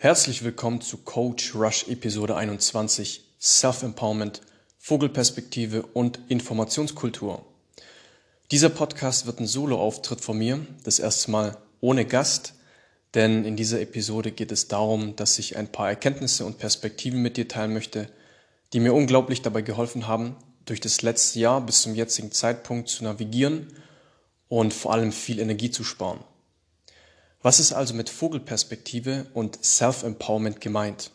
Herzlich willkommen zu Coach Rush Episode 21 Self-Empowerment, Vogelperspektive und Informationskultur. Dieser Podcast wird ein Solo-Auftritt von mir, das erste Mal ohne Gast, denn in dieser Episode geht es darum, dass ich ein paar Erkenntnisse und Perspektiven mit dir teilen möchte, die mir unglaublich dabei geholfen haben, durch das letzte Jahr bis zum jetzigen Zeitpunkt zu navigieren und vor allem viel Energie zu sparen. Was ist also mit Vogelperspektive und Self-Empowerment gemeint?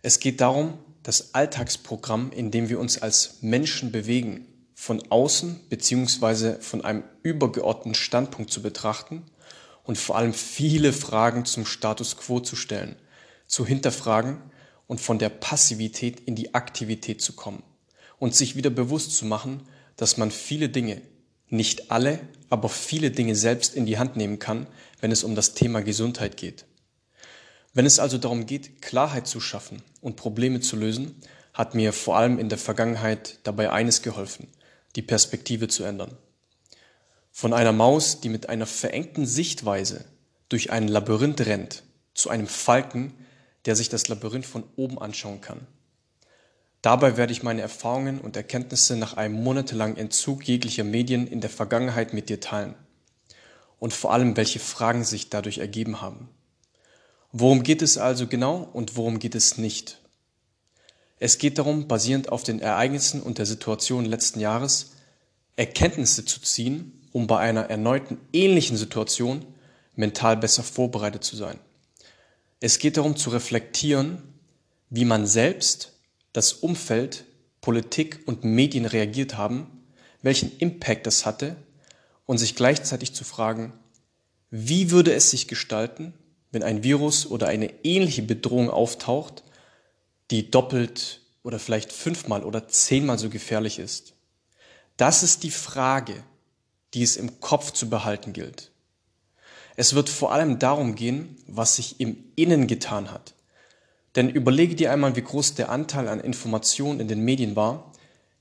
Es geht darum, das Alltagsprogramm, in dem wir uns als Menschen bewegen, von außen beziehungsweise von einem übergeordneten Standpunkt zu betrachten und vor allem viele Fragen zum Status quo zu stellen, zu hinterfragen und von der Passivität in die Aktivität zu kommen und sich wieder bewusst zu machen, dass man viele Dinge, nicht alle, aber viele Dinge selbst in die Hand nehmen kann, wenn es um das Thema Gesundheit geht. Wenn es also darum geht, Klarheit zu schaffen und Probleme zu lösen, hat mir vor allem in der Vergangenheit dabei eines geholfen, die Perspektive zu ändern. Von einer Maus, die mit einer verengten Sichtweise durch ein Labyrinth rennt, zu einem Falken, der sich das Labyrinth von oben anschauen kann. Dabei werde ich meine Erfahrungen und Erkenntnisse nach einem monatelangen Entzug jeglicher Medien in der Vergangenheit mit dir teilen. Und vor allem, welche Fragen sich dadurch ergeben haben. Worum geht es also genau und worum geht es nicht? Es geht darum, basierend auf den Ereignissen und der Situation letzten Jahres Erkenntnisse zu ziehen, um bei einer erneuten ähnlichen Situation mental besser vorbereitet zu sein. Es geht darum zu reflektieren, wie man selbst das Umfeld, Politik und Medien reagiert haben, welchen Impact das hatte und sich gleichzeitig zu fragen, wie würde es sich gestalten, wenn ein Virus oder eine ähnliche Bedrohung auftaucht, die doppelt oder vielleicht fünfmal oder zehnmal so gefährlich ist. Das ist die Frage, die es im Kopf zu behalten gilt. Es wird vor allem darum gehen, was sich im Innen getan hat. Denn überlege dir einmal, wie groß der Anteil an Informationen in den Medien war,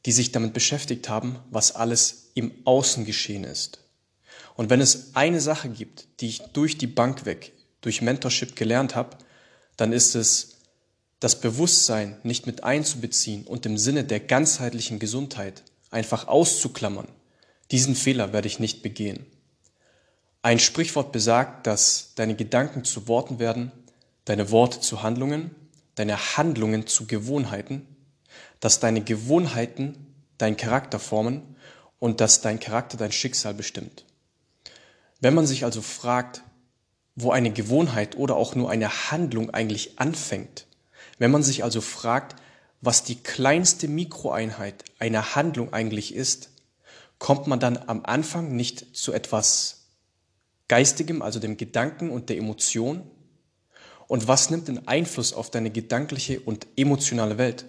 die sich damit beschäftigt haben, was alles im Außen geschehen ist. Und wenn es eine Sache gibt, die ich durch die Bank weg, durch Mentorship gelernt habe, dann ist es, das Bewusstsein nicht mit einzubeziehen und im Sinne der ganzheitlichen Gesundheit einfach auszuklammern. Diesen Fehler werde ich nicht begehen. Ein Sprichwort besagt, dass deine Gedanken zu Worten werden, deine Worte zu Handlungen deine Handlungen zu Gewohnheiten, dass deine Gewohnheiten deinen Charakter formen und dass dein Charakter dein Schicksal bestimmt. Wenn man sich also fragt, wo eine Gewohnheit oder auch nur eine Handlung eigentlich anfängt, wenn man sich also fragt, was die kleinste Mikroeinheit einer Handlung eigentlich ist, kommt man dann am Anfang nicht zu etwas Geistigem, also dem Gedanken und der Emotion, und was nimmt den Einfluss auf deine gedankliche und emotionale Welt?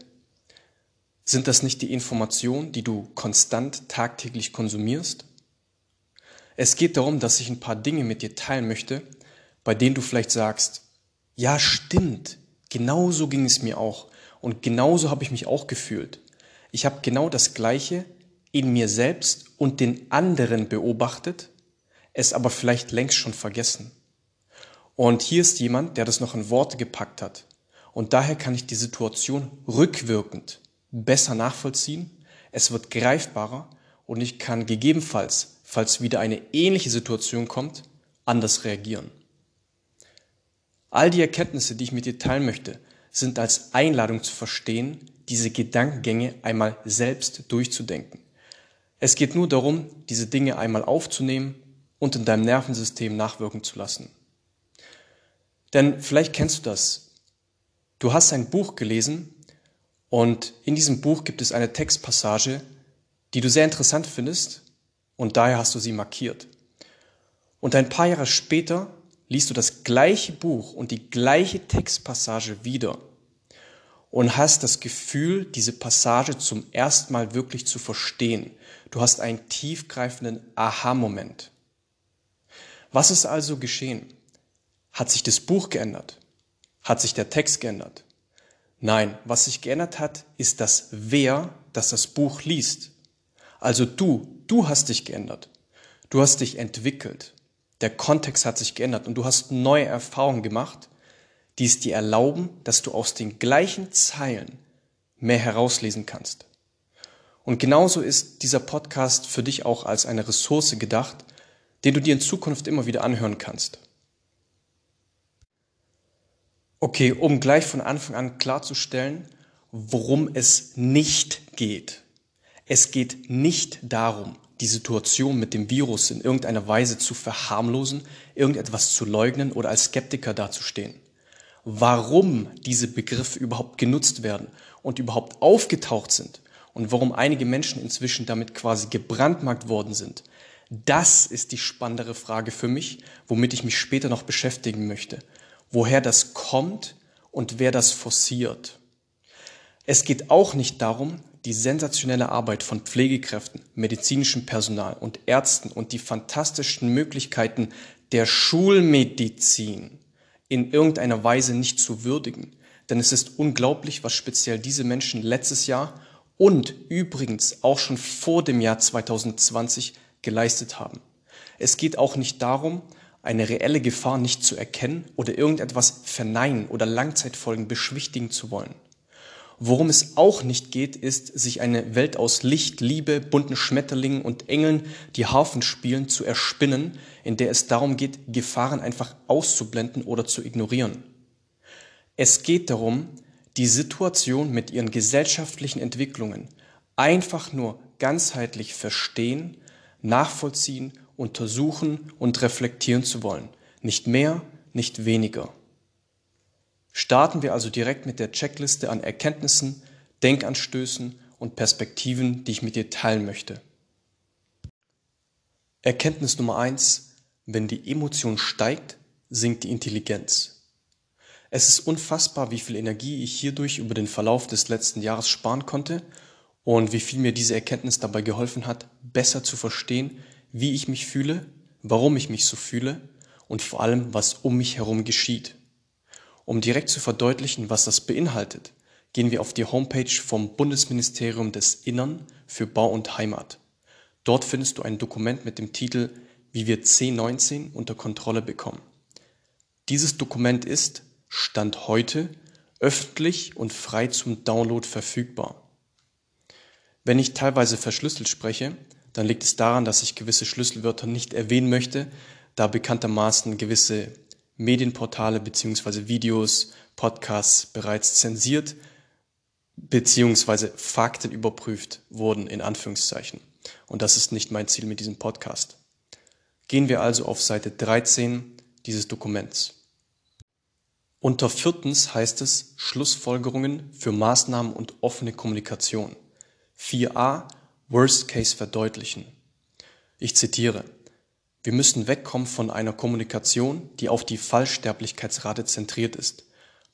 Sind das nicht die Informationen, die du konstant tagtäglich konsumierst? Es geht darum, dass ich ein paar Dinge mit dir teilen möchte, bei denen du vielleicht sagst, ja stimmt, genauso ging es mir auch und genauso habe ich mich auch gefühlt. Ich habe genau das Gleiche in mir selbst und den anderen beobachtet, es aber vielleicht längst schon vergessen. Und hier ist jemand, der das noch in Worte gepackt hat. Und daher kann ich die Situation rückwirkend besser nachvollziehen. Es wird greifbarer und ich kann gegebenenfalls, falls wieder eine ähnliche Situation kommt, anders reagieren. All die Erkenntnisse, die ich mit dir teilen möchte, sind als Einladung zu verstehen, diese Gedankengänge einmal selbst durchzudenken. Es geht nur darum, diese Dinge einmal aufzunehmen und in deinem Nervensystem nachwirken zu lassen. Denn vielleicht kennst du das. Du hast ein Buch gelesen und in diesem Buch gibt es eine Textpassage, die du sehr interessant findest und daher hast du sie markiert. Und ein paar Jahre später liest du das gleiche Buch und die gleiche Textpassage wieder und hast das Gefühl, diese Passage zum ersten Mal wirklich zu verstehen. Du hast einen tiefgreifenden Aha-Moment. Was ist also geschehen? Hat sich das Buch geändert? Hat sich der Text geändert? Nein, was sich geändert hat, ist das Wer, das das Buch liest. Also du, du hast dich geändert. Du hast dich entwickelt. Der Kontext hat sich geändert und du hast neue Erfahrungen gemacht, die es dir erlauben, dass du aus den gleichen Zeilen mehr herauslesen kannst. Und genauso ist dieser Podcast für dich auch als eine Ressource gedacht, den du dir in Zukunft immer wieder anhören kannst. Okay, um gleich von Anfang an klarzustellen, worum es nicht geht. Es geht nicht darum, die Situation mit dem Virus in irgendeiner Weise zu verharmlosen, irgendetwas zu leugnen oder als Skeptiker dazustehen. Warum diese Begriffe überhaupt genutzt werden und überhaupt aufgetaucht sind und warum einige Menschen inzwischen damit quasi gebrandmarkt worden sind, das ist die spannendere Frage für mich, womit ich mich später noch beschäftigen möchte. Woher das kommt und wer das forciert. Es geht auch nicht darum, die sensationelle Arbeit von Pflegekräften, medizinischem Personal und Ärzten und die fantastischen Möglichkeiten der Schulmedizin in irgendeiner Weise nicht zu würdigen. Denn es ist unglaublich, was speziell diese Menschen letztes Jahr und übrigens auch schon vor dem Jahr 2020 geleistet haben. Es geht auch nicht darum, eine reelle Gefahr nicht zu erkennen oder irgendetwas verneinen oder Langzeitfolgen beschwichtigen zu wollen. Worum es auch nicht geht, ist, sich eine Welt aus Licht, Liebe, bunten Schmetterlingen und Engeln, die Harfen spielen, zu erspinnen, in der es darum geht, Gefahren einfach auszublenden oder zu ignorieren. Es geht darum, die Situation mit ihren gesellschaftlichen Entwicklungen einfach nur ganzheitlich verstehen, nachvollziehen, untersuchen und reflektieren zu wollen. Nicht mehr, nicht weniger. Starten wir also direkt mit der Checkliste an Erkenntnissen, Denkanstößen und Perspektiven, die ich mit dir teilen möchte. Erkenntnis Nummer eins: Wenn die Emotion steigt, sinkt die Intelligenz. Es ist unfassbar, wie viel Energie ich hierdurch über den Verlauf des letzten Jahres sparen konnte und wie viel mir diese Erkenntnis dabei geholfen hat, besser zu verstehen, wie ich mich fühle, warum ich mich so fühle und vor allem, was um mich herum geschieht. Um direkt zu verdeutlichen, was das beinhaltet, gehen wir auf die Homepage vom Bundesministerium des Innern für Bau und Heimat. Dort findest du ein Dokument mit dem Titel Wie wir C19 unter Kontrolle bekommen. Dieses Dokument ist, Stand heute, öffentlich und frei zum Download verfügbar. Wenn ich teilweise verschlüsselt spreche, dann liegt es daran, dass ich gewisse Schlüsselwörter nicht erwähnen möchte, da bekanntermaßen gewisse Medienportale beziehungsweise Videos, Podcasts bereits zensiert beziehungsweise Fakten überprüft wurden, in Anführungszeichen. Und das ist nicht mein Ziel mit diesem Podcast. Gehen wir also auf Seite 13 dieses Dokuments. Unter viertens heißt es Schlussfolgerungen für Maßnahmen und offene Kommunikation. 4a Worst Case verdeutlichen. Ich zitiere. Wir müssen wegkommen von einer Kommunikation, die auf die Fallsterblichkeitsrate zentriert ist.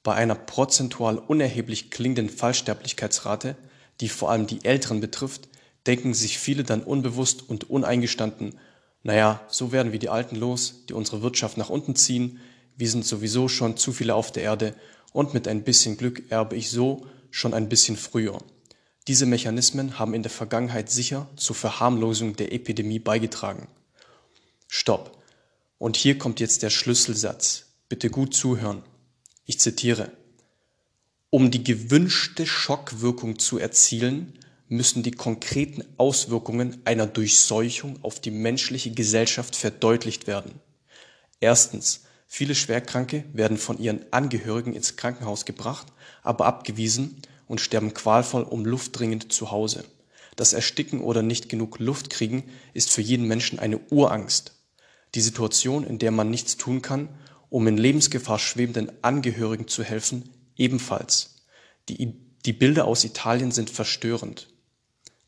Bei einer prozentual unerheblich klingenden Fallsterblichkeitsrate, die vor allem die Älteren betrifft, denken sich viele dann unbewusst und uneingestanden, naja, so werden wir die Alten los, die unsere Wirtschaft nach unten ziehen, wir sind sowieso schon zu viele auf der Erde und mit ein bisschen Glück erbe ich so schon ein bisschen früher. Diese Mechanismen haben in der Vergangenheit sicher zur Verharmlosung der Epidemie beigetragen. Stopp. Und hier kommt jetzt der Schlüsselsatz. Bitte gut zuhören. Ich zitiere. Um die gewünschte Schockwirkung zu erzielen, müssen die konkreten Auswirkungen einer Durchseuchung auf die menschliche Gesellschaft verdeutlicht werden. Erstens, viele Schwerkranke werden von ihren Angehörigen ins Krankenhaus gebracht, aber abgewiesen und sterben qualvoll um Luft dringend zu Hause. Das Ersticken oder nicht genug Luft kriegen ist für jeden Menschen eine Urangst die Situation, in der man nichts tun kann, um in Lebensgefahr schwebenden Angehörigen zu helfen, ebenfalls. Die, die Bilder aus Italien sind verstörend.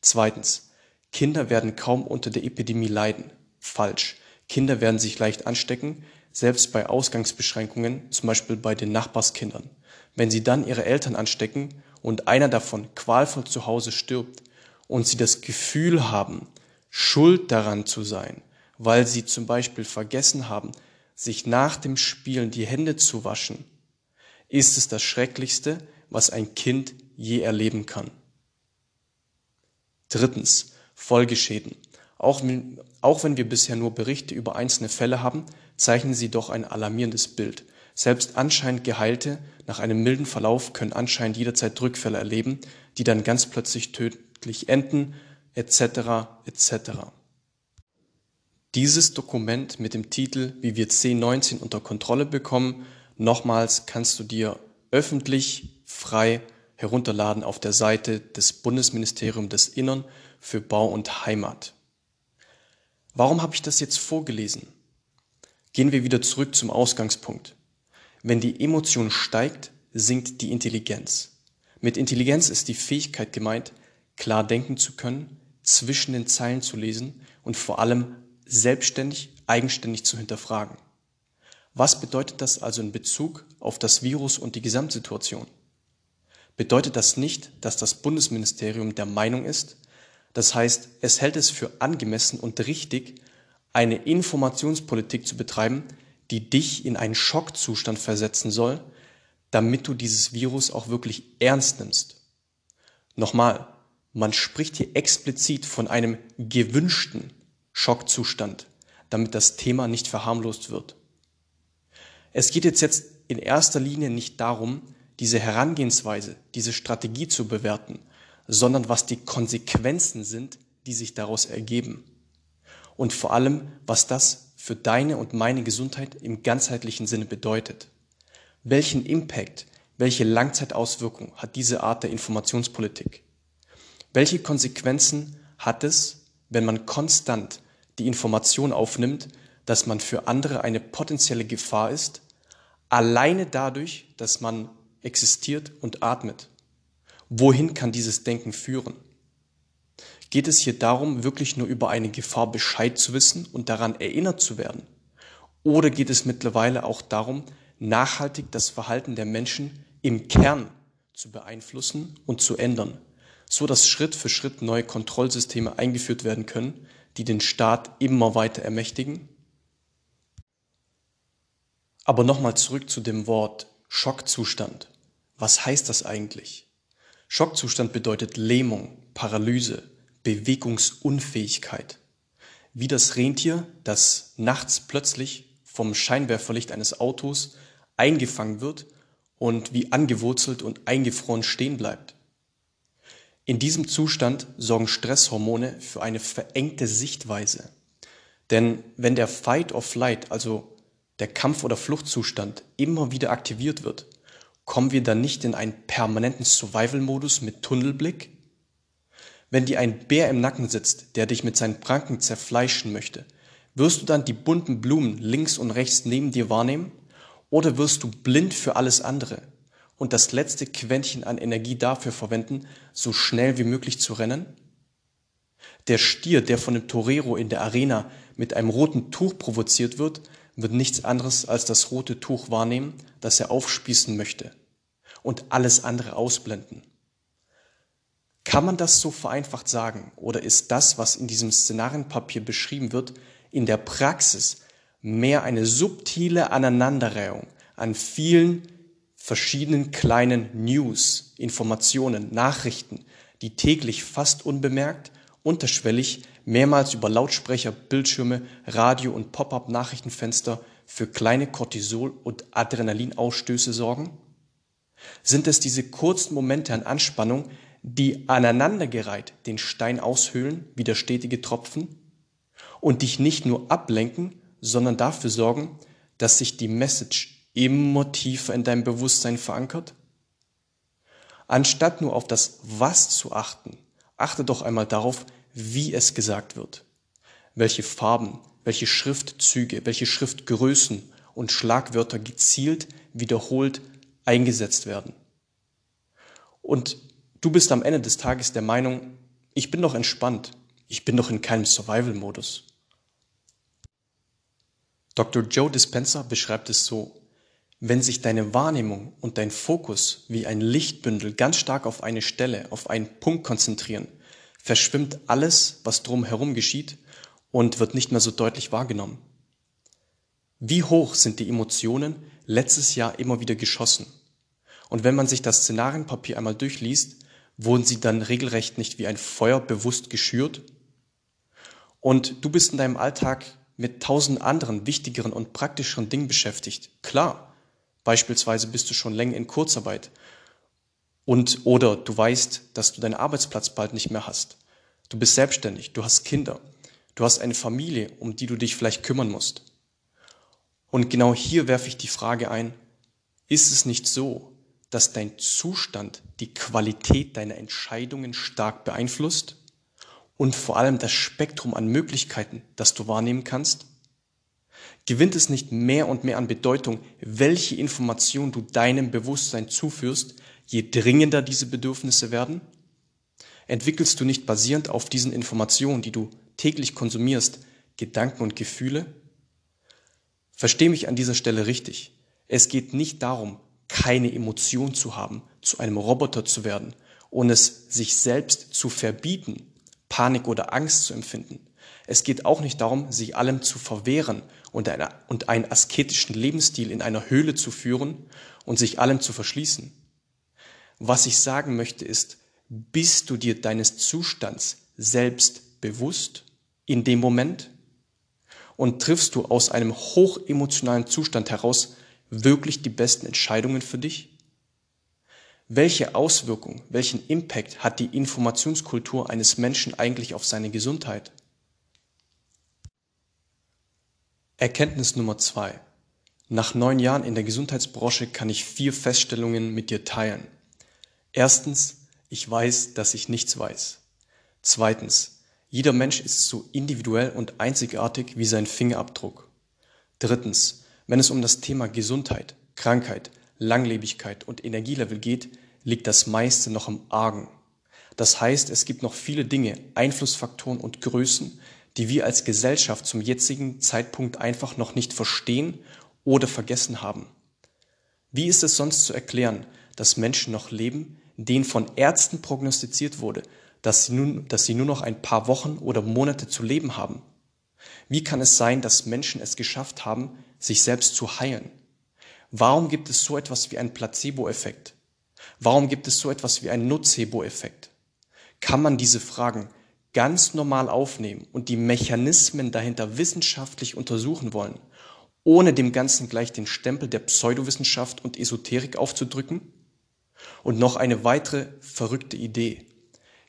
Zweitens. Kinder werden kaum unter der Epidemie leiden. Falsch. Kinder werden sich leicht anstecken, selbst bei Ausgangsbeschränkungen, zum Beispiel bei den Nachbarskindern. Wenn sie dann ihre Eltern anstecken und einer davon qualvoll zu Hause stirbt und sie das Gefühl haben, schuld daran zu sein, weil sie zum Beispiel vergessen haben, sich nach dem Spielen die Hände zu waschen, ist es das Schrecklichste, was ein Kind je erleben kann. Drittens, Folgeschäden. Auch wenn, auch wenn wir bisher nur Berichte über einzelne Fälle haben, zeichnen sie doch ein alarmierendes Bild. Selbst anscheinend Geheilte nach einem milden Verlauf können anscheinend jederzeit Rückfälle erleben, die dann ganz plötzlich tödlich enden, etc. etc. Dieses Dokument mit dem Titel Wie wir C19 unter Kontrolle bekommen, nochmals kannst du dir öffentlich frei herunterladen auf der Seite des Bundesministeriums des Innern für Bau und Heimat. Warum habe ich das jetzt vorgelesen? Gehen wir wieder zurück zum Ausgangspunkt. Wenn die Emotion steigt, sinkt die Intelligenz. Mit Intelligenz ist die Fähigkeit gemeint, klar denken zu können, zwischen den Zeilen zu lesen und vor allem selbstständig, eigenständig zu hinterfragen. Was bedeutet das also in Bezug auf das Virus und die Gesamtsituation? Bedeutet das nicht, dass das Bundesministerium der Meinung ist, das heißt, es hält es für angemessen und richtig, eine Informationspolitik zu betreiben, die dich in einen Schockzustand versetzen soll, damit du dieses Virus auch wirklich ernst nimmst. Nochmal, man spricht hier explizit von einem gewünschten Schockzustand, damit das Thema nicht verharmlost wird. Es geht jetzt, jetzt in erster Linie nicht darum, diese Herangehensweise, diese Strategie zu bewerten, sondern was die Konsequenzen sind, die sich daraus ergeben. Und vor allem, was das für deine und meine Gesundheit im ganzheitlichen Sinne bedeutet. Welchen Impact, welche Langzeitauswirkung hat diese Art der Informationspolitik? Welche Konsequenzen hat es, wenn man konstant die Information aufnimmt, dass man für andere eine potenzielle Gefahr ist, alleine dadurch, dass man existiert und atmet? Wohin kann dieses Denken führen? Geht es hier darum, wirklich nur über eine Gefahr Bescheid zu wissen und daran erinnert zu werden? Oder geht es mittlerweile auch darum, nachhaltig das Verhalten der Menschen im Kern zu beeinflussen und zu ändern, so dass Schritt für Schritt neue Kontrollsysteme eingeführt werden können, die den Staat immer weiter ermächtigen? Aber nochmal zurück zu dem Wort Schockzustand. Was heißt das eigentlich? Schockzustand bedeutet Lähmung, Paralyse, Bewegungsunfähigkeit. Wie das Rentier, das nachts plötzlich vom Scheinwerferlicht eines Autos eingefangen wird und wie angewurzelt und eingefroren stehen bleibt. In diesem Zustand sorgen Stresshormone für eine verengte Sichtweise. Denn wenn der Fight or Flight, also der Kampf- oder Fluchtzustand, immer wieder aktiviert wird, kommen wir dann nicht in einen permanenten Survival-Modus mit Tunnelblick? Wenn dir ein Bär im Nacken sitzt, der dich mit seinen Pranken zerfleischen möchte, wirst du dann die bunten Blumen links und rechts neben dir wahrnehmen? Oder wirst du blind für alles andere und das letzte Quäntchen an Energie dafür verwenden, so schnell wie möglich zu rennen? Der Stier, der von dem Torero in der Arena mit einem roten Tuch provoziert wird, wird nichts anderes als das rote Tuch wahrnehmen, das er aufspießen möchte und alles andere ausblenden. Kann man das so vereinfacht sagen oder ist das, was in diesem Szenarienpapier beschrieben wird, in der Praxis mehr eine subtile Aneinanderreihung an vielen verschiedenen kleinen News, Informationen, Nachrichten, die täglich fast unbemerkt, unterschwellig mehrmals über Lautsprecher, Bildschirme, Radio und Pop-up-Nachrichtenfenster für kleine Cortisol- und Adrenalinausstöße sorgen? Sind es diese kurzen Momente an Anspannung, die aneinandergereiht den Stein aushöhlen wie der stetige Tropfen und dich nicht nur ablenken, sondern dafür sorgen, dass sich die Message immer tiefer in deinem Bewusstsein verankert? Anstatt nur auf das Was zu achten, achte doch einmal darauf, wie es gesagt wird, welche Farben, welche Schriftzüge, welche Schriftgrößen und Schlagwörter gezielt wiederholt eingesetzt werden. Und du bist am Ende des Tages der Meinung, ich bin doch entspannt, ich bin doch in keinem Survival-Modus. Dr. Joe Dispenza beschreibt es so, wenn sich deine Wahrnehmung und dein Fokus wie ein Lichtbündel ganz stark auf eine Stelle, auf einen Punkt konzentrieren, verschwimmt alles, was drumherum geschieht und wird nicht mehr so deutlich wahrgenommen. Wie hoch sind die Emotionen letztes Jahr immer wieder geschossen? Und wenn man sich das Szenarienpapier einmal durchliest, wurden sie dann regelrecht nicht wie ein Feuer bewusst geschürt? Und du bist in deinem Alltag mit tausend anderen wichtigeren und praktischeren Dingen beschäftigt. Klar, Beispielsweise bist du schon länger in Kurzarbeit und oder du weißt, dass du deinen Arbeitsplatz bald nicht mehr hast. Du bist selbstständig, du hast Kinder, du hast eine Familie, um die du dich vielleicht kümmern musst. Und genau hier werfe ich die Frage ein, ist es nicht so, dass dein Zustand die Qualität deiner Entscheidungen stark beeinflusst und vor allem das Spektrum an Möglichkeiten, das du wahrnehmen kannst? Gewinnt es nicht mehr und mehr an Bedeutung, welche Information du deinem Bewusstsein zuführst, je dringender diese Bedürfnisse werden? Entwickelst du nicht basierend auf diesen Informationen, die du täglich konsumierst, Gedanken und Gefühle? Versteh mich an dieser Stelle richtig. Es geht nicht darum, keine Emotion zu haben, zu einem Roboter zu werden und es sich selbst zu verbieten, Panik oder Angst zu empfinden. Es geht auch nicht darum, sich allem zu verwehren und, eine, und einen asketischen Lebensstil in einer Höhle zu führen und sich allem zu verschließen. Was ich sagen möchte ist, bist du dir deines Zustands selbst bewusst in dem Moment? Und triffst du aus einem hochemotionalen Zustand heraus wirklich die besten Entscheidungen für dich? Welche Auswirkung, welchen Impact hat die Informationskultur eines Menschen eigentlich auf seine Gesundheit? Erkenntnis Nummer zwei. Nach neun Jahren in der Gesundheitsbranche kann ich vier Feststellungen mit dir teilen. Erstens, ich weiß, dass ich nichts weiß. Zweitens, jeder Mensch ist so individuell und einzigartig wie sein Fingerabdruck. Drittens, wenn es um das Thema Gesundheit, Krankheit, Langlebigkeit und Energielevel geht, liegt das meiste noch im Argen. Das heißt, es gibt noch viele Dinge, Einflussfaktoren und Größen, die wir als Gesellschaft zum jetzigen Zeitpunkt einfach noch nicht verstehen oder vergessen haben. Wie ist es sonst zu erklären, dass Menschen noch leben, denen von Ärzten prognostiziert wurde, dass sie, nun, dass sie nur noch ein paar Wochen oder Monate zu leben haben? Wie kann es sein, dass Menschen es geschafft haben, sich selbst zu heilen? Warum gibt es so etwas wie einen Placebo-Effekt? Warum gibt es so etwas wie einen Nocebo-Effekt? Kann man diese Fragen ganz normal aufnehmen und die Mechanismen dahinter wissenschaftlich untersuchen wollen, ohne dem Ganzen gleich den Stempel der Pseudowissenschaft und Esoterik aufzudrücken? Und noch eine weitere verrückte Idee.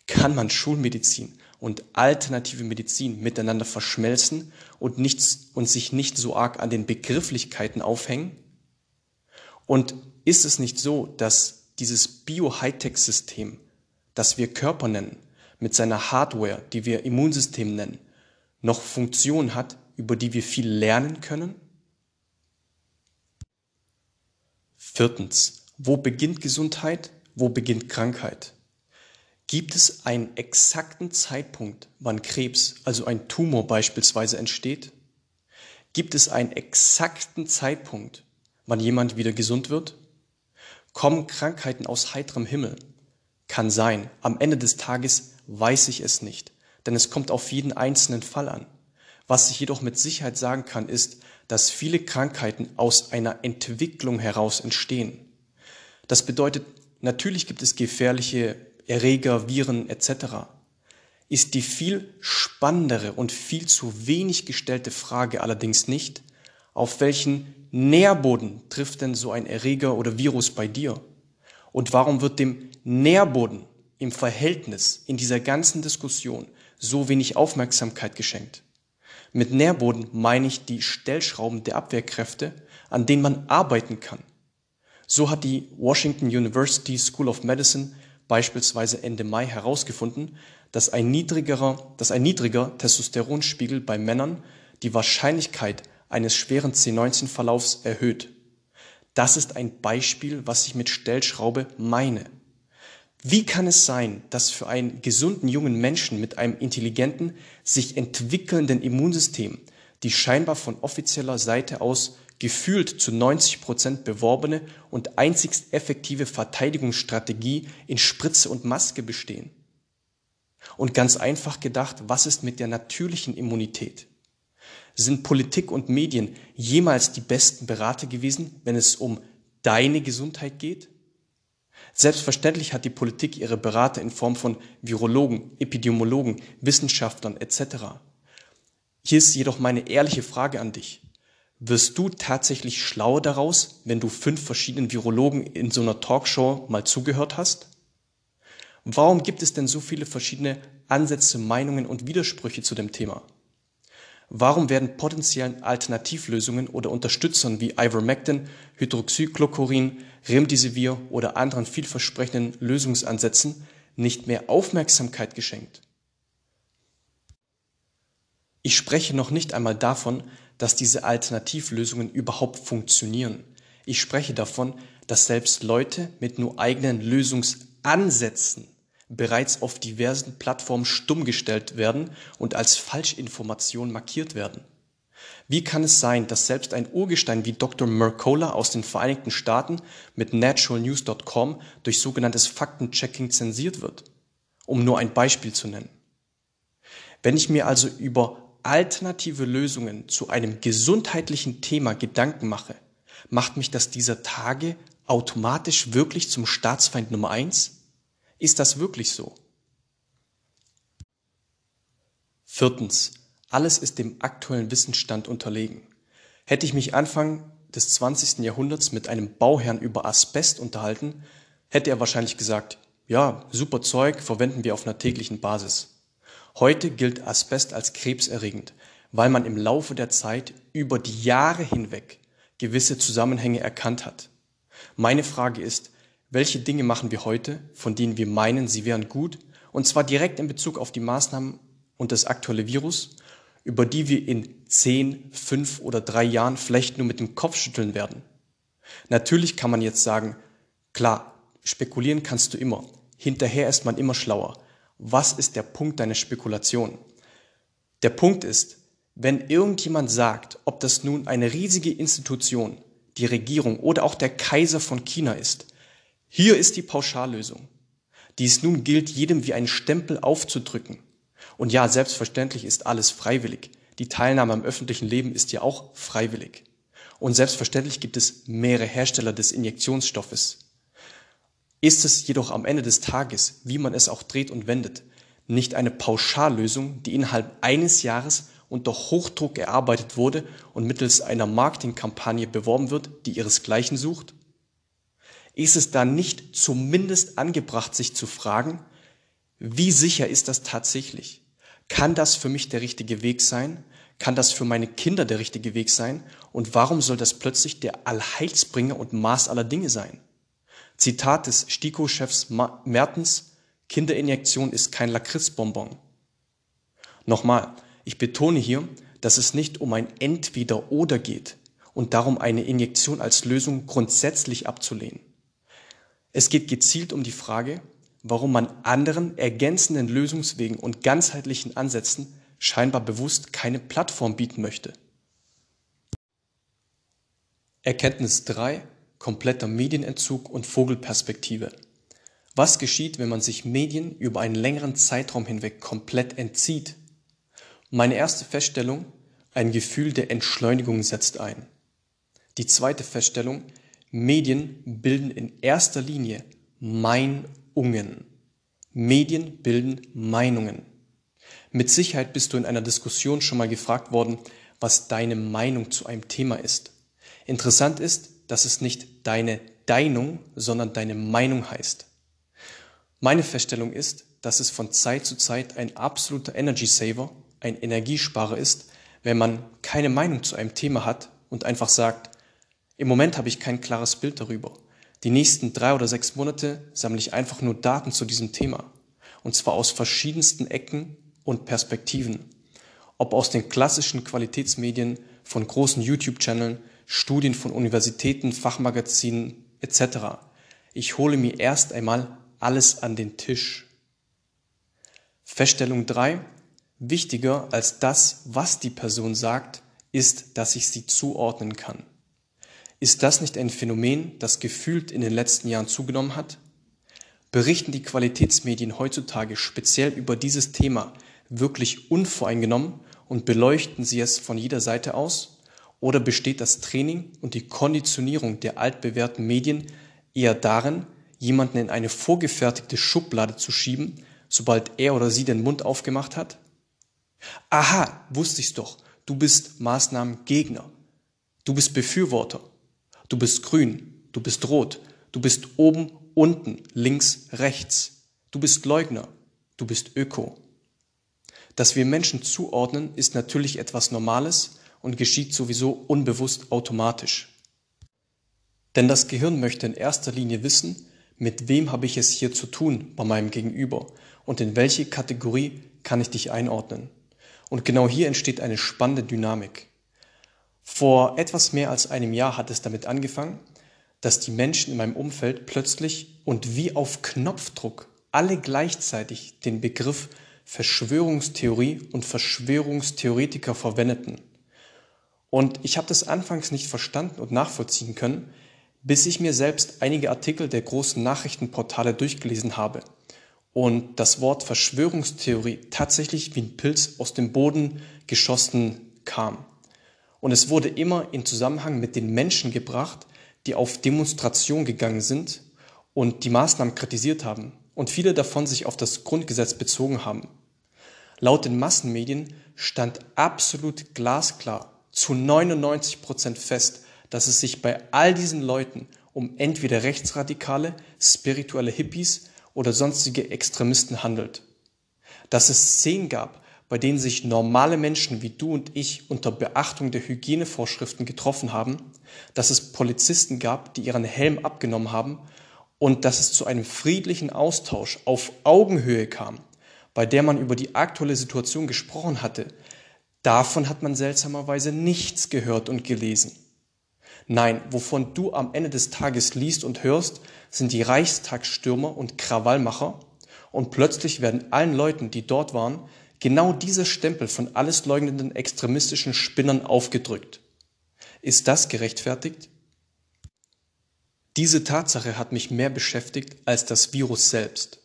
Kann man Schulmedizin und alternative Medizin miteinander verschmelzen und, nichts, und sich nicht so arg an den Begrifflichkeiten aufhängen? Und ist es nicht so, dass dieses Bio-Hightech-System, das wir Körper nennen, mit seiner Hardware, die wir Immunsystem nennen, noch Funktionen hat, über die wir viel lernen können? Viertens, wo beginnt Gesundheit? Wo beginnt Krankheit? Gibt es einen exakten Zeitpunkt, wann Krebs, also ein Tumor beispielsweise, entsteht? Gibt es einen exakten Zeitpunkt, wann jemand wieder gesund wird? Kommen Krankheiten aus heiterem Himmel? Kann sein. Am Ende des Tages weiß ich es nicht, denn es kommt auf jeden einzelnen Fall an. Was ich jedoch mit Sicherheit sagen kann, ist, dass viele Krankheiten aus einer Entwicklung heraus entstehen. Das bedeutet, natürlich gibt es gefährliche Erreger, Viren etc. Ist die viel spannendere und viel zu wenig gestellte Frage allerdings nicht, auf welchen Nährboden trifft denn so ein Erreger oder Virus bei dir? Und warum wird dem Nährboden im Verhältnis in dieser ganzen Diskussion so wenig Aufmerksamkeit geschenkt? Mit Nährboden meine ich die Stellschrauben der Abwehrkräfte, an denen man arbeiten kann. So hat die Washington University School of Medicine beispielsweise Ende Mai herausgefunden, dass ein niedrigerer, dass ein niedriger Testosteronspiegel bei Männern die Wahrscheinlichkeit eines schweren C19-Verlaufs erhöht. Das ist ein Beispiel, was ich mit Stellschraube meine. Wie kann es sein, dass für einen gesunden jungen Menschen mit einem intelligenten, sich entwickelnden Immunsystem die scheinbar von offizieller Seite aus gefühlt zu 90 Prozent beworbene und einzigst effektive Verteidigungsstrategie in Spritze und Maske bestehen. Und ganz einfach gedacht, was ist mit der natürlichen Immunität? Sind Politik und Medien jemals die besten Berater gewesen, wenn es um deine Gesundheit geht? Selbstverständlich hat die Politik ihre Berater in Form von Virologen, Epidemiologen, Wissenschaftlern etc. Hier ist jedoch meine ehrliche Frage an dich. Wirst du tatsächlich schlauer daraus, wenn du fünf verschiedenen Virologen in so einer Talkshow mal zugehört hast? Warum gibt es denn so viele verschiedene Ansätze, Meinungen und Widersprüche zu dem Thema? Warum werden potenziellen Alternativlösungen oder Unterstützern wie Ivermectin, Hydroxychloroquin, Remdesivir oder anderen vielversprechenden Lösungsansätzen nicht mehr Aufmerksamkeit geschenkt? Ich spreche noch nicht einmal davon, dass diese Alternativlösungen überhaupt funktionieren. Ich spreche davon, dass selbst Leute mit nur eigenen Lösungsansätzen bereits auf diversen Plattformen stumm gestellt werden und als Falschinformation markiert werden. Wie kann es sein, dass selbst ein Urgestein wie Dr. Mercola aus den Vereinigten Staaten mit naturalnews.com durch sogenanntes Faktenchecking zensiert wird? Um nur ein Beispiel zu nennen. Wenn ich mir also über alternative Lösungen zu einem gesundheitlichen Thema Gedanken mache, macht mich das dieser Tage automatisch wirklich zum Staatsfeind Nummer eins? Ist das wirklich so? Viertens. Alles ist dem aktuellen Wissensstand unterlegen. Hätte ich mich Anfang des 20. Jahrhunderts mit einem Bauherrn über Asbest unterhalten, hätte er wahrscheinlich gesagt, ja, super Zeug verwenden wir auf einer täglichen Basis. Heute gilt Asbest als krebserregend, weil man im Laufe der Zeit über die Jahre hinweg gewisse Zusammenhänge erkannt hat. Meine Frage ist, welche Dinge machen wir heute, von denen wir meinen, sie wären gut, und zwar direkt in Bezug auf die Maßnahmen und das aktuelle Virus, über die wir in zehn, fünf oder drei Jahren vielleicht nur mit dem Kopf schütteln werden. Natürlich kann man jetzt sagen, klar, spekulieren kannst du immer. Hinterher ist man immer schlauer. Was ist der Punkt deiner Spekulation? Der Punkt ist, wenn irgendjemand sagt, ob das nun eine riesige Institution, die Regierung oder auch der Kaiser von China ist, hier ist die Pauschallösung, die es nun gilt, jedem wie einen Stempel aufzudrücken. Und ja, selbstverständlich ist alles freiwillig. Die Teilnahme am öffentlichen Leben ist ja auch freiwillig. Und selbstverständlich gibt es mehrere Hersteller des Injektionsstoffes. Ist es jedoch am Ende des Tages, wie man es auch dreht und wendet, nicht eine Pauschallösung, die innerhalb eines Jahres unter Hochdruck erarbeitet wurde und mittels einer Marketingkampagne beworben wird, die ihresgleichen sucht? Ist es da nicht zumindest angebracht, sich zu fragen, wie sicher ist das tatsächlich? Kann das für mich der richtige Weg sein? Kann das für meine Kinder der richtige Weg sein? Und warum soll das plötzlich der Allheilsbringer und Maß aller Dinge sein? Zitat des STIKO-Chefs Mertens, Kinderinjektion ist kein Lakritzbonbon. Nochmal, ich betone hier, dass es nicht um ein Entweder-Oder geht und darum eine Injektion als Lösung grundsätzlich abzulehnen. Es geht gezielt um die Frage, warum man anderen ergänzenden Lösungswegen und ganzheitlichen Ansätzen scheinbar bewusst keine Plattform bieten möchte. Erkenntnis 3. Kompletter Medienentzug und Vogelperspektive. Was geschieht, wenn man sich Medien über einen längeren Zeitraum hinweg komplett entzieht? Meine erste Feststellung, ein Gefühl der Entschleunigung setzt ein. Die zweite Feststellung, Medien bilden in erster Linie Meinungen. Medien bilden Meinungen. Mit Sicherheit bist du in einer Diskussion schon mal gefragt worden, was deine Meinung zu einem Thema ist. Interessant ist, dass es nicht deine Deinung, sondern deine Meinung heißt. Meine Feststellung ist, dass es von Zeit zu Zeit ein absoluter Energy Saver, ein Energiesparer ist, wenn man keine Meinung zu einem Thema hat und einfach sagt, im Moment habe ich kein klares Bild darüber. Die nächsten drei oder sechs Monate sammle ich einfach nur Daten zu diesem Thema. Und zwar aus verschiedensten Ecken und Perspektiven. Ob aus den klassischen Qualitätsmedien, von großen YouTube-Channeln, Studien von Universitäten, Fachmagazinen etc. Ich hole mir erst einmal alles an den Tisch. Feststellung drei: Wichtiger als das, was die Person sagt, ist, dass ich sie zuordnen kann. Ist das nicht ein Phänomen, das gefühlt in den letzten Jahren zugenommen hat? Berichten die Qualitätsmedien heutzutage speziell über dieses Thema wirklich unvoreingenommen und beleuchten sie es von jeder Seite aus? Oder besteht das Training und die Konditionierung der altbewährten Medien eher darin, jemanden in eine vorgefertigte Schublade zu schieben, sobald er oder sie den Mund aufgemacht hat? Aha, wusste ich's doch, du bist Maßnahmengegner. Du bist Befürworter. Du bist grün. Du bist rot. Du bist oben, unten, links, rechts. Du bist Leugner. Du bist Öko. Dass wir Menschen zuordnen, ist natürlich etwas Normales und geschieht sowieso unbewusst automatisch. Denn das Gehirn möchte in erster Linie wissen, mit wem habe ich es hier zu tun bei meinem Gegenüber und in welche Kategorie kann ich dich einordnen. Und genau hier entsteht eine spannende Dynamik. Vor etwas mehr als einem Jahr hat es damit angefangen, dass die Menschen in meinem Umfeld plötzlich und wie auf Knopfdruck alle gleichzeitig den Begriff Verschwörungstheorie und Verschwörungstheoretiker verwendeten. Und ich habe das anfangs nicht verstanden und nachvollziehen können, bis ich mir selbst einige Artikel der großen Nachrichtenportale durchgelesen habe und das Wort Verschwörungstheorie tatsächlich wie ein Pilz aus dem Boden geschossen kam. Und es wurde immer in Zusammenhang mit den Menschen gebracht, die auf Demonstration gegangen sind und die Maßnahmen kritisiert haben und viele davon sich auf das Grundgesetz bezogen haben. Laut den Massenmedien stand absolut glasklar zu 99 Prozent fest, dass es sich bei all diesen Leuten um entweder rechtsradikale, spirituelle Hippies oder sonstige Extremisten handelt. Dass es Szenen gab, bei denen sich normale Menschen wie du und ich unter Beachtung der Hygienevorschriften getroffen haben, dass es Polizisten gab, die ihren Helm abgenommen haben und dass es zu einem friedlichen Austausch auf Augenhöhe kam, bei der man über die aktuelle Situation gesprochen hatte, davon hat man seltsamerweise nichts gehört und gelesen. Nein, wovon du am Ende des Tages liest und hörst, sind die Reichstagsstürmer und Krawallmacher und plötzlich werden allen Leuten, die dort waren, genau dieser Stempel von alles leugnenden extremistischen Spinnern aufgedrückt. Ist das gerechtfertigt? Diese Tatsache hat mich mehr beschäftigt als das Virus selbst.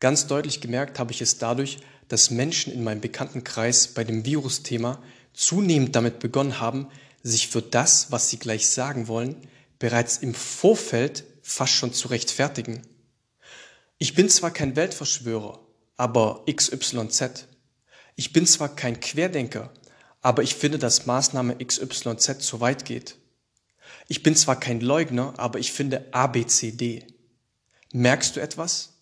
Ganz deutlich gemerkt habe ich es dadurch, dass Menschen in meinem Bekanntenkreis bei dem Virusthema zunehmend damit begonnen haben, sich für das, was sie gleich sagen wollen, bereits im Vorfeld fast schon zu rechtfertigen. Ich bin zwar kein Weltverschwörer, aber XYZ. Ich bin zwar kein Querdenker, aber ich finde, dass Maßnahme XYZ zu weit geht. Ich bin zwar kein Leugner, aber ich finde ABCD. Merkst du etwas?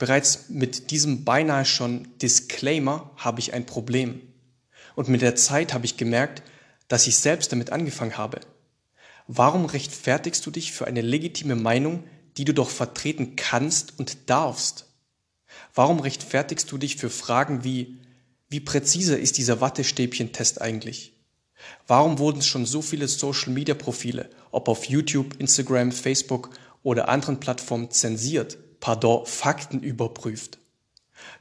Bereits mit diesem beinahe schon Disclaimer habe ich ein Problem. Und mit der Zeit habe ich gemerkt, dass ich selbst damit angefangen habe. Warum rechtfertigst du dich für eine legitime Meinung, die du doch vertreten kannst und darfst? Warum rechtfertigst du dich für Fragen wie, wie präzise ist dieser Wattestäbchen-Test eigentlich? Warum wurden schon so viele Social-Media-Profile, ob auf YouTube, Instagram, Facebook oder anderen Plattformen zensiert, pardon, Fakten überprüft?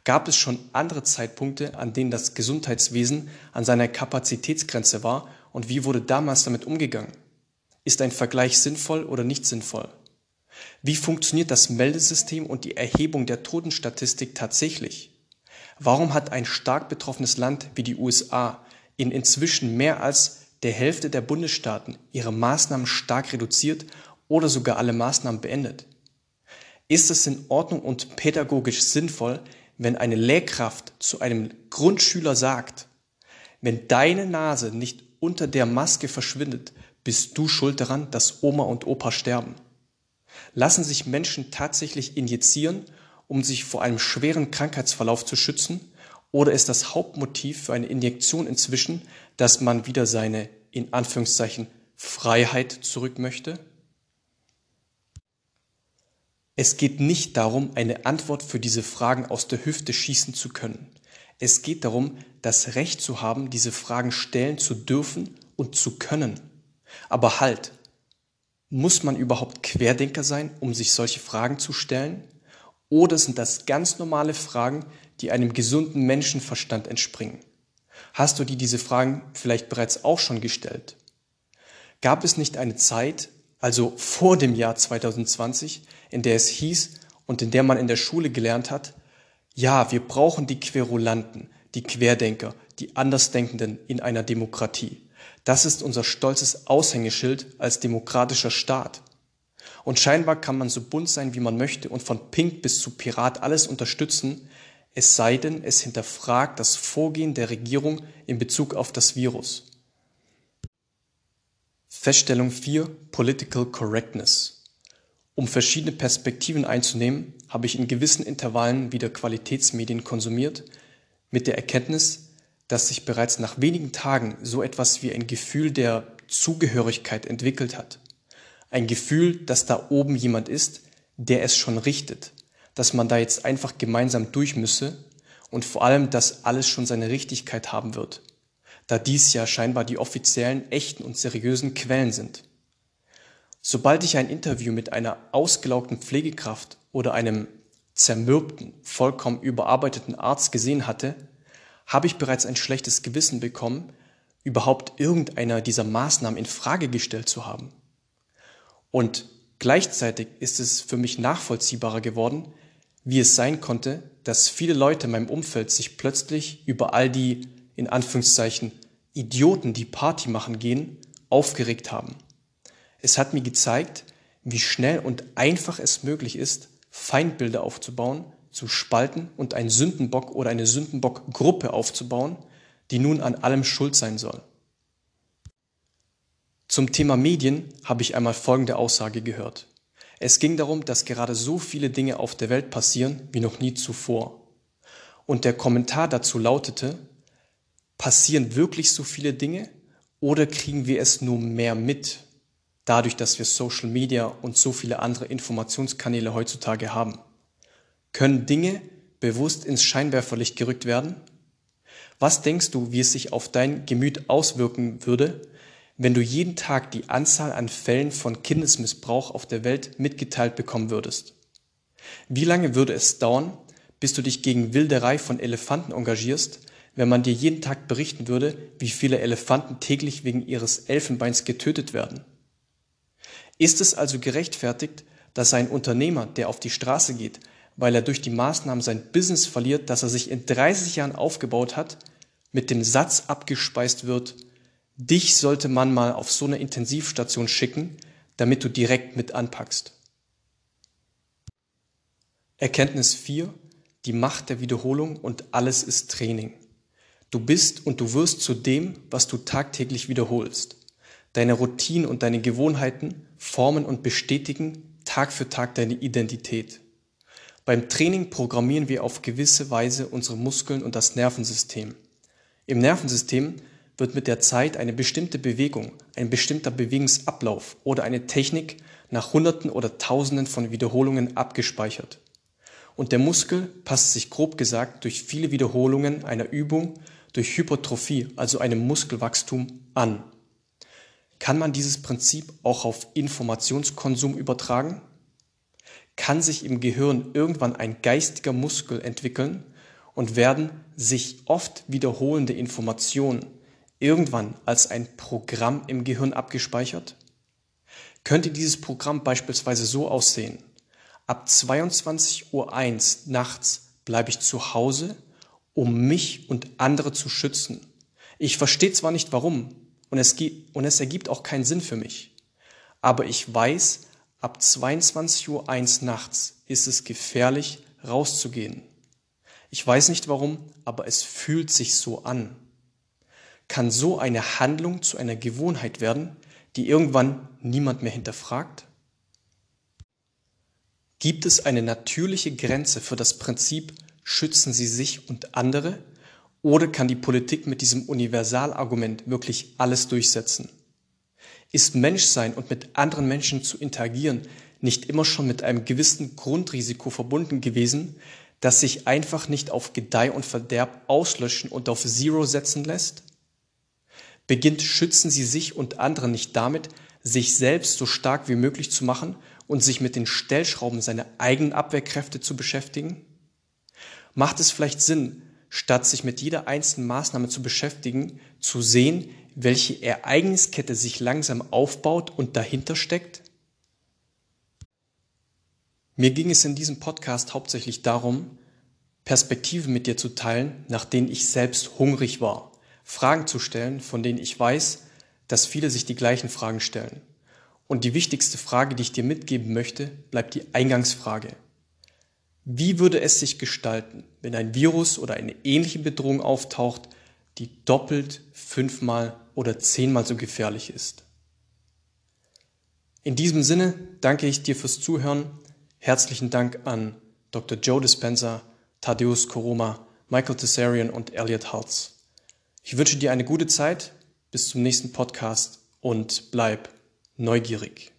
Gab es schon andere Zeitpunkte, an denen das Gesundheitswesen an seiner Kapazitätsgrenze war und wie wurde damals damit umgegangen? Ist ein Vergleich sinnvoll oder nicht sinnvoll? Wie funktioniert das Meldesystem und die Erhebung der Totenstatistik tatsächlich? Warum hat ein stark betroffenes Land wie die USA in inzwischen mehr als der Hälfte der Bundesstaaten ihre Maßnahmen stark reduziert oder sogar alle Maßnahmen beendet? Ist es in Ordnung und pädagogisch sinnvoll, wenn eine Lehrkraft zu einem Grundschüler sagt, wenn deine Nase nicht unter der Maske verschwindet, bist du schuld daran, dass Oma und Opa sterben. Lassen sich Menschen tatsächlich injizieren, um sich vor einem schweren Krankheitsverlauf zu schützen? Oder ist das Hauptmotiv für eine Injektion inzwischen, dass man wieder seine, in Anführungszeichen, Freiheit zurück möchte? Es geht nicht darum, eine Antwort für diese Fragen aus der Hüfte schießen zu können. Es geht darum, das Recht zu haben, diese Fragen stellen zu dürfen und zu können. Aber halt, muss man überhaupt Querdenker sein, um sich solche Fragen zu stellen? Oder sind das ganz normale Fragen, die einem gesunden Menschenverstand entspringen? Hast du dir diese Fragen vielleicht bereits auch schon gestellt? Gab es nicht eine Zeit, also vor dem Jahr 2020, in der es hieß und in der man in der Schule gelernt hat, ja, wir brauchen die Querulanten, die Querdenker, die Andersdenkenden in einer Demokratie. Das ist unser stolzes Aushängeschild als demokratischer Staat. Und scheinbar kann man so bunt sein, wie man möchte und von Pink bis zu Pirat alles unterstützen, es sei denn, es hinterfragt das Vorgehen der Regierung in Bezug auf das Virus. Feststellung 4 Political Correctness. Um verschiedene Perspektiven einzunehmen, habe ich in gewissen Intervallen wieder Qualitätsmedien konsumiert, mit der Erkenntnis, dass sich bereits nach wenigen Tagen so etwas wie ein Gefühl der Zugehörigkeit entwickelt hat. Ein Gefühl, dass da oben jemand ist, der es schon richtet, dass man da jetzt einfach gemeinsam durch müsse und vor allem, dass alles schon seine Richtigkeit haben wird, da dies ja scheinbar die offiziellen, echten und seriösen Quellen sind. Sobald ich ein Interview mit einer ausgelaugten Pflegekraft oder einem zermürbten, vollkommen überarbeiteten Arzt gesehen hatte, habe ich bereits ein schlechtes Gewissen bekommen, überhaupt irgendeiner dieser Maßnahmen in Frage gestellt zu haben. Und gleichzeitig ist es für mich nachvollziehbarer geworden, wie es sein konnte, dass viele Leute in meinem Umfeld sich plötzlich über all die, in Anführungszeichen, Idioten, die Party machen gehen, aufgeregt haben. Es hat mir gezeigt, wie schnell und einfach es möglich ist, Feindbilder aufzubauen, zu spalten und einen Sündenbock oder eine Sündenbockgruppe aufzubauen, die nun an allem schuld sein soll. Zum Thema Medien habe ich einmal folgende Aussage gehört. Es ging darum, dass gerade so viele Dinge auf der Welt passieren wie noch nie zuvor. Und der Kommentar dazu lautete, passieren wirklich so viele Dinge oder kriegen wir es nur mehr mit, dadurch, dass wir Social Media und so viele andere Informationskanäle heutzutage haben? Können Dinge bewusst ins Scheinwerferlicht gerückt werden? Was denkst du, wie es sich auf dein Gemüt auswirken würde, wenn du jeden Tag die Anzahl an Fällen von Kindesmissbrauch auf der Welt mitgeteilt bekommen würdest? Wie lange würde es dauern, bis du dich gegen Wilderei von Elefanten engagierst, wenn man dir jeden Tag berichten würde, wie viele Elefanten täglich wegen ihres Elfenbeins getötet werden? Ist es also gerechtfertigt, dass ein Unternehmer, der auf die Straße geht, weil er durch die Maßnahmen sein Business verliert, das er sich in 30 Jahren aufgebaut hat, mit dem Satz abgespeist wird, dich sollte man mal auf so eine Intensivstation schicken, damit du direkt mit anpackst. Erkenntnis 4. Die Macht der Wiederholung und alles ist Training. Du bist und du wirst zu dem, was du tagtäglich wiederholst. Deine Routinen und deine Gewohnheiten formen und bestätigen Tag für Tag deine Identität. Beim Training programmieren wir auf gewisse Weise unsere Muskeln und das Nervensystem. Im Nervensystem wird mit der Zeit eine bestimmte Bewegung, ein bestimmter Bewegungsablauf oder eine Technik nach Hunderten oder Tausenden von Wiederholungen abgespeichert. Und der Muskel passt sich grob gesagt durch viele Wiederholungen einer Übung, durch Hypertrophie, also einem Muskelwachstum, an. Kann man dieses Prinzip auch auf Informationskonsum übertragen? kann sich im Gehirn irgendwann ein geistiger Muskel entwickeln und werden sich oft wiederholende Informationen irgendwann als ein Programm im Gehirn abgespeichert? Könnte dieses Programm beispielsweise so aussehen, ab 22.01 Uhr nachts bleibe ich zu Hause, um mich und andere zu schützen. Ich verstehe zwar nicht warum und es, und es ergibt auch keinen Sinn für mich, aber ich weiß, Ab 22.01 Uhr nachts ist es gefährlich, rauszugehen. Ich weiß nicht warum, aber es fühlt sich so an. Kann so eine Handlung zu einer Gewohnheit werden, die irgendwann niemand mehr hinterfragt? Gibt es eine natürliche Grenze für das Prinzip schützen Sie sich und andere? Oder kann die Politik mit diesem Universalargument wirklich alles durchsetzen? Ist Menschsein und mit anderen Menschen zu interagieren nicht immer schon mit einem gewissen Grundrisiko verbunden gewesen, das sich einfach nicht auf Gedeih und Verderb auslöschen und auf Zero setzen lässt? Beginnt schützen Sie sich und andere nicht damit, sich selbst so stark wie möglich zu machen und sich mit den Stellschrauben seiner eigenen Abwehrkräfte zu beschäftigen? Macht es vielleicht Sinn, statt sich mit jeder einzelnen Maßnahme zu beschäftigen, zu sehen, welche Ereigniskette sich langsam aufbaut und dahinter steckt? Mir ging es in diesem Podcast hauptsächlich darum, Perspektiven mit dir zu teilen, nach denen ich selbst hungrig war, Fragen zu stellen, von denen ich weiß, dass viele sich die gleichen Fragen stellen. Und die wichtigste Frage, die ich dir mitgeben möchte, bleibt die Eingangsfrage. Wie würde es sich gestalten, wenn ein Virus oder eine ähnliche Bedrohung auftaucht, die doppelt, fünfmal oder zehnmal so gefährlich ist. In diesem Sinne danke ich dir fürs Zuhören. Herzlichen Dank an Dr. Joe Dispenza, Thaddeus Koroma, Michael Tessarian und Elliot Haltz. Ich wünsche dir eine gute Zeit, bis zum nächsten Podcast und bleib neugierig.